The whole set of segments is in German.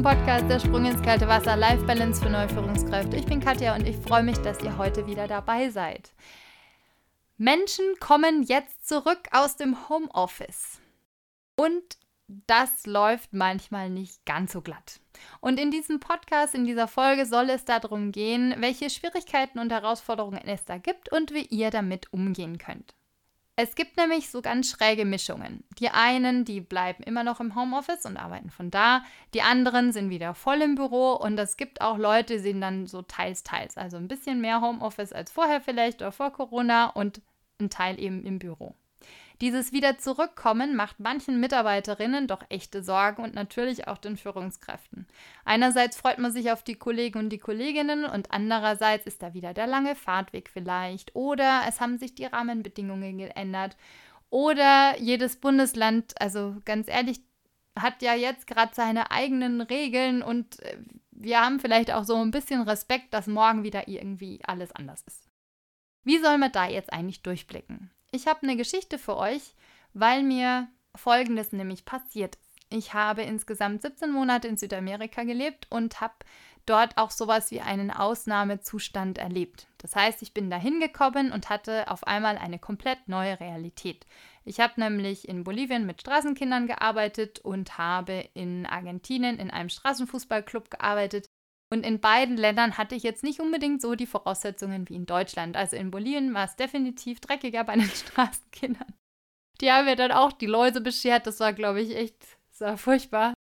zum Podcast Der Sprung ins kalte Wasser Life Balance für neue Führungskräfte. Ich bin Katja und ich freue mich, dass ihr heute wieder dabei seid. Menschen kommen jetzt zurück aus dem Homeoffice. Und das läuft manchmal nicht ganz so glatt. Und in diesem Podcast, in dieser Folge soll es darum gehen, welche Schwierigkeiten und Herausforderungen es da gibt und wie ihr damit umgehen könnt. Es gibt nämlich so ganz schräge Mischungen. Die einen, die bleiben immer noch im Homeoffice und arbeiten von da. Die anderen sind wieder voll im Büro und es gibt auch Leute, die sind dann so teils, teils. Also ein bisschen mehr Homeoffice als vorher vielleicht oder vor Corona und ein Teil eben im Büro. Dieses Wieder zurückkommen macht manchen Mitarbeiterinnen doch echte Sorgen und natürlich auch den Führungskräften. Einerseits freut man sich auf die Kollegen und die Kolleginnen und andererseits ist da wieder der lange Fahrtweg vielleicht oder es haben sich die Rahmenbedingungen geändert oder jedes Bundesland, also ganz ehrlich, hat ja jetzt gerade seine eigenen Regeln und äh, wir haben vielleicht auch so ein bisschen Respekt, dass morgen wieder irgendwie alles anders ist. Wie soll man da jetzt eigentlich durchblicken? Ich habe eine Geschichte für euch, weil mir Folgendes nämlich passiert ist. Ich habe insgesamt 17 Monate in Südamerika gelebt und habe dort auch sowas wie einen Ausnahmezustand erlebt. Das heißt, ich bin da hingekommen und hatte auf einmal eine komplett neue Realität. Ich habe nämlich in Bolivien mit Straßenkindern gearbeitet und habe in Argentinien in einem Straßenfußballclub gearbeitet. Und in beiden Ländern hatte ich jetzt nicht unbedingt so die Voraussetzungen wie in Deutschland. Also in Bolivien war es definitiv dreckiger bei den Straßenkindern. Die haben mir dann auch die Läuse beschert. Das war, glaube ich, echt das furchtbar.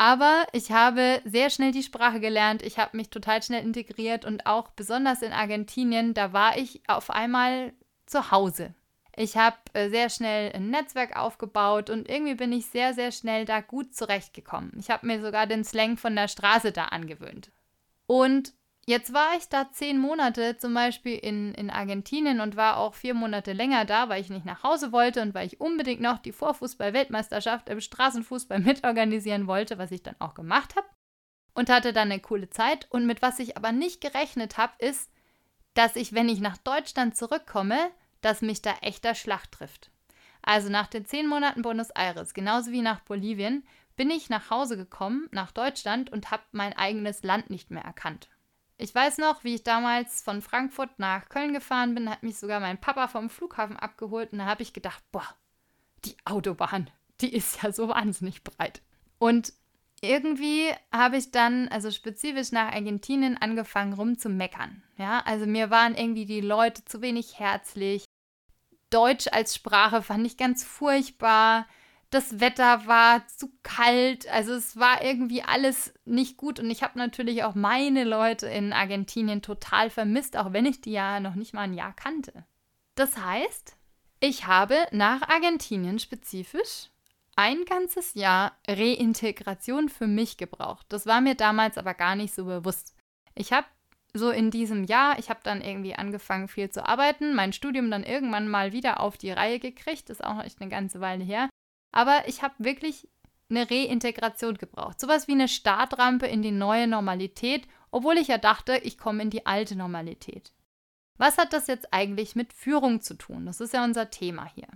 Aber ich habe sehr schnell die Sprache gelernt. Ich habe mich total schnell integriert und auch besonders in Argentinien, da war ich auf einmal zu Hause. Ich habe äh, sehr schnell ein Netzwerk aufgebaut und irgendwie bin ich sehr, sehr schnell da gut zurechtgekommen. Ich habe mir sogar den Slang von der Straße da angewöhnt. Und jetzt war ich da zehn Monate zum Beispiel in, in Argentinien und war auch vier Monate länger da, weil ich nicht nach Hause wollte und weil ich unbedingt noch die Vorfußball-Weltmeisterschaft im Straßenfußball mitorganisieren wollte, was ich dann auch gemacht habe. Und hatte dann eine coole Zeit. Und mit was ich aber nicht gerechnet habe, ist, dass ich, wenn ich nach Deutschland zurückkomme, dass mich da echter Schlag trifft. Also nach den zehn Monaten Buenos Aires, genauso wie nach Bolivien, bin ich nach Hause gekommen, nach Deutschland und habe mein eigenes Land nicht mehr erkannt. Ich weiß noch, wie ich damals von Frankfurt nach Köln gefahren bin, hat mich sogar mein Papa vom Flughafen abgeholt und da habe ich gedacht, boah, die Autobahn, die ist ja so wahnsinnig breit. Und irgendwie habe ich dann, also spezifisch nach Argentinien, angefangen rumzumeckern. Ja, also mir waren irgendwie die Leute zu wenig herzlich. Deutsch als Sprache fand ich ganz furchtbar. Das Wetter war zu kalt. Also es war irgendwie alles nicht gut. Und ich habe natürlich auch meine Leute in Argentinien total vermisst, auch wenn ich die ja noch nicht mal ein Jahr kannte. Das heißt, ich habe nach Argentinien spezifisch ein ganzes Jahr Reintegration für mich gebraucht. Das war mir damals aber gar nicht so bewusst. Ich habe so in diesem Jahr, ich habe dann irgendwie angefangen viel zu arbeiten, mein Studium dann irgendwann mal wieder auf die Reihe gekriegt, ist auch echt eine ganze Weile her. Aber ich habe wirklich eine Reintegration gebraucht. Sowas wie eine Startrampe in die neue Normalität, obwohl ich ja dachte, ich komme in die alte Normalität. Was hat das jetzt eigentlich mit Führung zu tun? Das ist ja unser Thema hier.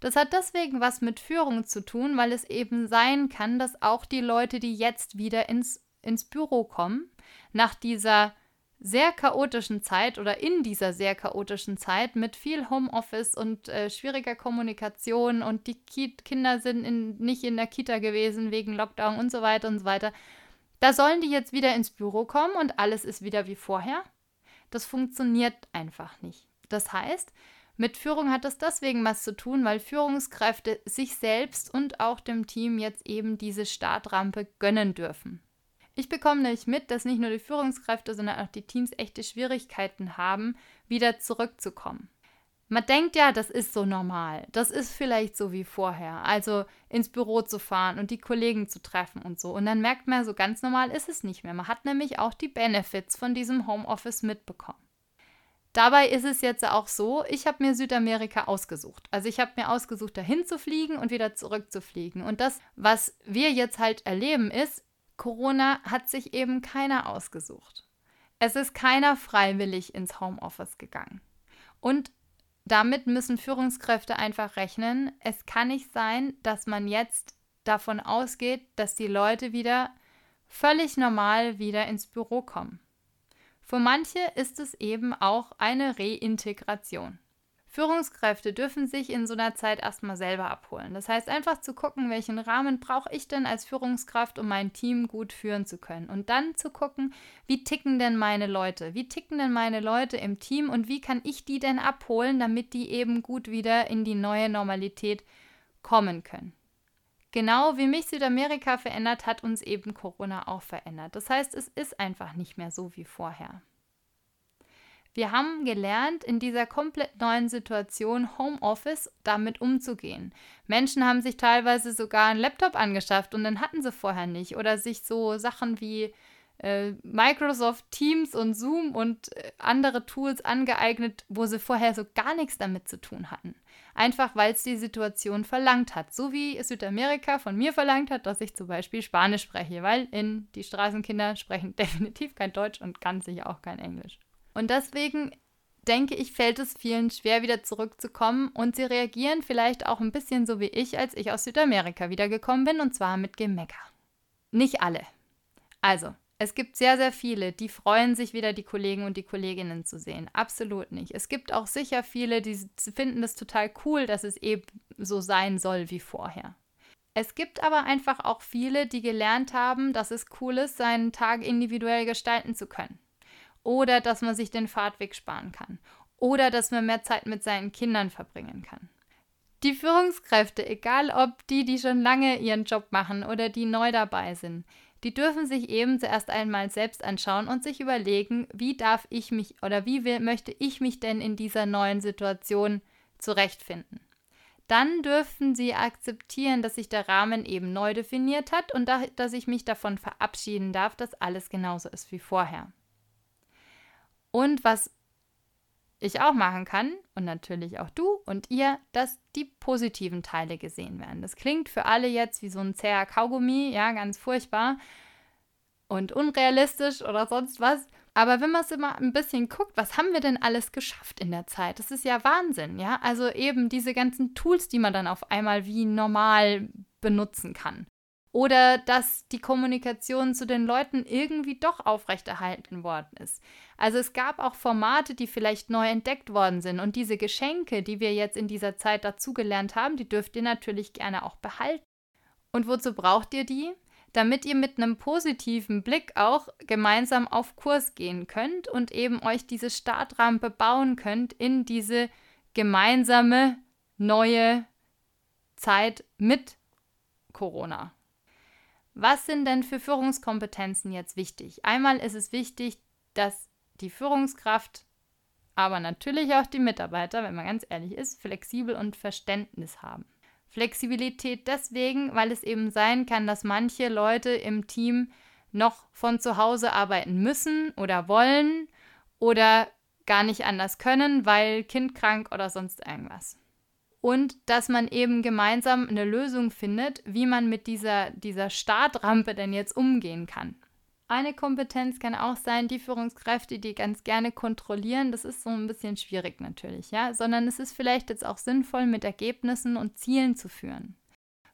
Das hat deswegen was mit Führung zu tun, weil es eben sein kann, dass auch die Leute, die jetzt wieder ins, ins Büro kommen, nach dieser sehr chaotischen Zeit oder in dieser sehr chaotischen Zeit mit viel Homeoffice und äh, schwieriger Kommunikation und die Ki Kinder sind in, nicht in der Kita gewesen wegen Lockdown und so weiter und so weiter. Da sollen die jetzt wieder ins Büro kommen und alles ist wieder wie vorher. Das funktioniert einfach nicht. Das heißt, mit Führung hat das deswegen was zu tun, weil Führungskräfte sich selbst und auch dem Team jetzt eben diese Startrampe gönnen dürfen. Ich bekomme nämlich mit, dass nicht nur die Führungskräfte, sondern auch die Teams echte Schwierigkeiten haben, wieder zurückzukommen. Man denkt ja, das ist so normal. Das ist vielleicht so wie vorher. Also ins Büro zu fahren und die Kollegen zu treffen und so. Und dann merkt man, so ganz normal ist es nicht mehr. Man hat nämlich auch die Benefits von diesem Homeoffice mitbekommen. Dabei ist es jetzt auch so, ich habe mir Südamerika ausgesucht. Also ich habe mir ausgesucht, dahin zu fliegen und wieder zurückzufliegen. Und das, was wir jetzt halt erleben, ist, Corona hat sich eben keiner ausgesucht. Es ist keiner freiwillig ins Homeoffice gegangen. Und damit müssen Führungskräfte einfach rechnen. Es kann nicht sein, dass man jetzt davon ausgeht, dass die Leute wieder völlig normal wieder ins Büro kommen. Für manche ist es eben auch eine Reintegration. Führungskräfte dürfen sich in so einer Zeit erstmal selber abholen. Das heißt einfach zu gucken, welchen Rahmen brauche ich denn als Führungskraft, um mein Team gut führen zu können. Und dann zu gucken, wie ticken denn meine Leute? Wie ticken denn meine Leute im Team und wie kann ich die denn abholen, damit die eben gut wieder in die neue Normalität kommen können. Genau wie mich Südamerika verändert, hat uns eben Corona auch verändert. Das heißt, es ist einfach nicht mehr so wie vorher. Wir haben gelernt, in dieser komplett neuen Situation Homeoffice damit umzugehen. Menschen haben sich teilweise sogar einen Laptop angeschafft und den hatten sie vorher nicht. Oder sich so Sachen wie äh, Microsoft Teams und Zoom und äh, andere Tools angeeignet, wo sie vorher so gar nichts damit zu tun hatten. Einfach weil es die Situation verlangt hat. So wie Südamerika von mir verlangt hat, dass ich zum Beispiel Spanisch spreche, weil in die Straßenkinder sprechen definitiv kein Deutsch und ganz sicher auch kein Englisch. Und deswegen denke ich, fällt es vielen schwer, wieder zurückzukommen und sie reagieren vielleicht auch ein bisschen so wie ich, als ich aus Südamerika wiedergekommen bin und zwar mit Gemecker. Nicht alle. Also, es gibt sehr, sehr viele, die freuen sich wieder, die Kollegen und die Kolleginnen zu sehen. Absolut nicht. Es gibt auch sicher viele, die finden es total cool, dass es eben so sein soll wie vorher. Es gibt aber einfach auch viele, die gelernt haben, dass es cool ist, seinen Tag individuell gestalten zu können oder dass man sich den Fahrtweg sparen kann oder dass man mehr Zeit mit seinen Kindern verbringen kann. Die Führungskräfte, egal ob die, die schon lange ihren Job machen oder die neu dabei sind, die dürfen sich eben zuerst einmal selbst anschauen und sich überlegen, wie darf ich mich oder wie will, möchte ich mich denn in dieser neuen Situation zurechtfinden. Dann dürfen sie akzeptieren, dass sich der Rahmen eben neu definiert hat und da, dass ich mich davon verabschieden darf, dass alles genauso ist wie vorher. Und was ich auch machen kann, und natürlich auch du und ihr, dass die positiven Teile gesehen werden. Das klingt für alle jetzt wie so ein zäher Kaugummi, ja, ganz furchtbar und unrealistisch oder sonst was. Aber wenn man es immer ein bisschen guckt, was haben wir denn alles geschafft in der Zeit? Das ist ja Wahnsinn, ja. Also eben diese ganzen Tools, die man dann auf einmal wie normal benutzen kann. Oder dass die Kommunikation zu den Leuten irgendwie doch aufrechterhalten worden ist. Also es gab auch Formate, die vielleicht neu entdeckt worden sind. Und diese Geschenke, die wir jetzt in dieser Zeit dazugelernt haben, die dürft ihr natürlich gerne auch behalten. Und wozu braucht ihr die? Damit ihr mit einem positiven Blick auch gemeinsam auf Kurs gehen könnt und eben euch diese Startrampe bauen könnt in diese gemeinsame neue Zeit mit Corona. Was sind denn für Führungskompetenzen jetzt wichtig? Einmal ist es wichtig, dass die Führungskraft, aber natürlich auch die Mitarbeiter, wenn man ganz ehrlich ist, flexibel und Verständnis haben. Flexibilität deswegen, weil es eben sein kann, dass manche Leute im Team noch von zu Hause arbeiten müssen oder wollen oder gar nicht anders können, weil Kind krank oder sonst irgendwas und dass man eben gemeinsam eine Lösung findet, wie man mit dieser, dieser Startrampe denn jetzt umgehen kann. Eine Kompetenz kann auch sein, die Führungskräfte, die ganz gerne kontrollieren. Das ist so ein bisschen schwierig natürlich, ja, sondern es ist vielleicht jetzt auch sinnvoll, mit Ergebnissen und Zielen zu führen.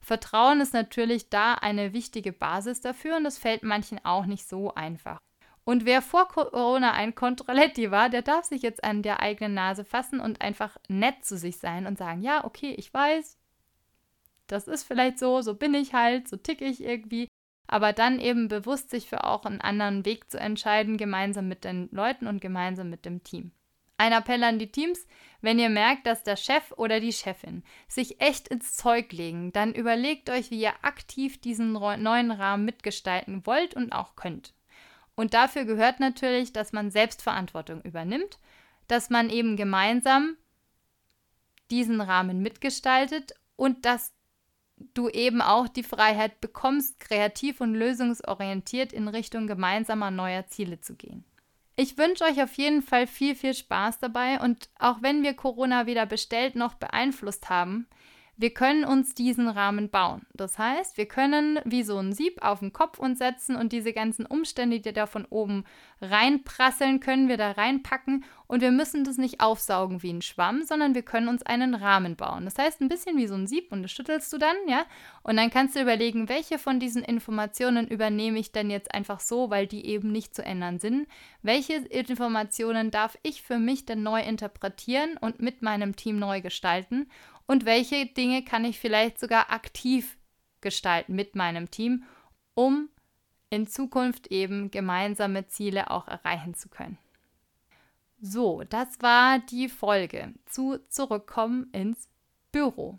Vertrauen ist natürlich da eine wichtige Basis dafür und das fällt manchen auch nicht so einfach. Und wer vor Corona ein Controletti war, der darf sich jetzt an der eigenen Nase fassen und einfach nett zu sich sein und sagen, ja, okay, ich weiß, das ist vielleicht so, so bin ich halt, so ticke ich irgendwie, aber dann eben bewusst sich für auch einen anderen Weg zu entscheiden, gemeinsam mit den Leuten und gemeinsam mit dem Team. Ein Appell an die Teams, wenn ihr merkt, dass der Chef oder die Chefin sich echt ins Zeug legen, dann überlegt euch, wie ihr aktiv diesen neuen Rahmen mitgestalten wollt und auch könnt. Und dafür gehört natürlich, dass man Selbstverantwortung übernimmt, dass man eben gemeinsam diesen Rahmen mitgestaltet und dass du eben auch die Freiheit bekommst, kreativ und lösungsorientiert in Richtung gemeinsamer neuer Ziele zu gehen. Ich wünsche euch auf jeden Fall viel, viel Spaß dabei und auch wenn wir Corona weder bestellt noch beeinflusst haben, wir können uns diesen Rahmen bauen. Das heißt, wir können wie so ein Sieb auf den Kopf uns setzen und diese ganzen Umstände, die da von oben reinprasseln, können wir da reinpacken und wir müssen das nicht aufsaugen wie ein Schwamm, sondern wir können uns einen Rahmen bauen. Das heißt, ein bisschen wie so ein Sieb und das schüttelst du dann, ja? Und dann kannst du überlegen, welche von diesen Informationen übernehme ich denn jetzt einfach so, weil die eben nicht zu ändern sind. Welche Informationen darf ich für mich denn neu interpretieren und mit meinem Team neu gestalten? Und welche Dinge kann ich vielleicht sogar aktiv gestalten mit meinem Team, um in Zukunft eben gemeinsame Ziele auch erreichen zu können. So, das war die Folge zu Zurückkommen ins Büro.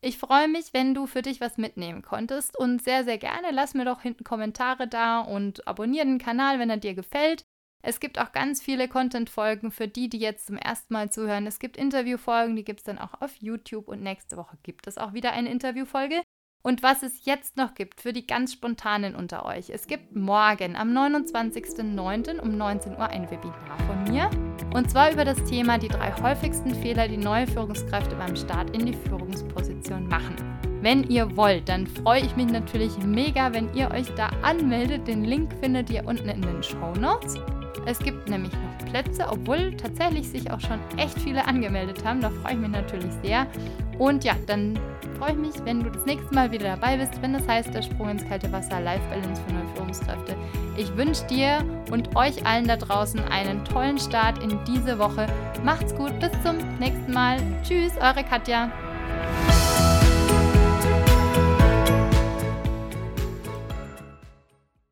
Ich freue mich, wenn du für dich was mitnehmen konntest und sehr, sehr gerne lass mir doch hinten Kommentare da und abonniere den Kanal, wenn er dir gefällt. Es gibt auch ganz viele Content-Folgen für die, die jetzt zum ersten Mal zuhören. Es gibt Interview-Folgen, die gibt es dann auch auf YouTube und nächste Woche gibt es auch wieder eine Interview-Folge. Und was es jetzt noch gibt für die ganz spontanen unter euch. Es gibt morgen am 29.09. um 19 Uhr ein Webinar von mir. Und zwar über das Thema die drei häufigsten Fehler, die neue Führungskräfte beim Start in die Führungsposition machen. Wenn ihr wollt, dann freue ich mich natürlich mega, wenn ihr euch da anmeldet. Den Link findet ihr unten in den Show Notes. Es gibt nämlich noch Plätze, obwohl tatsächlich sich auch schon echt viele angemeldet haben. Da freue ich mich natürlich sehr. Und ja, dann freue ich mich, wenn du das nächste Mal wieder dabei bist, wenn das heißt, der Sprung ins kalte Wasser, Life Balance für neue Führungskräfte. Ich wünsche dir und euch allen da draußen einen tollen Start in diese Woche. Macht's gut, bis zum nächsten Mal. Tschüss, eure Katja.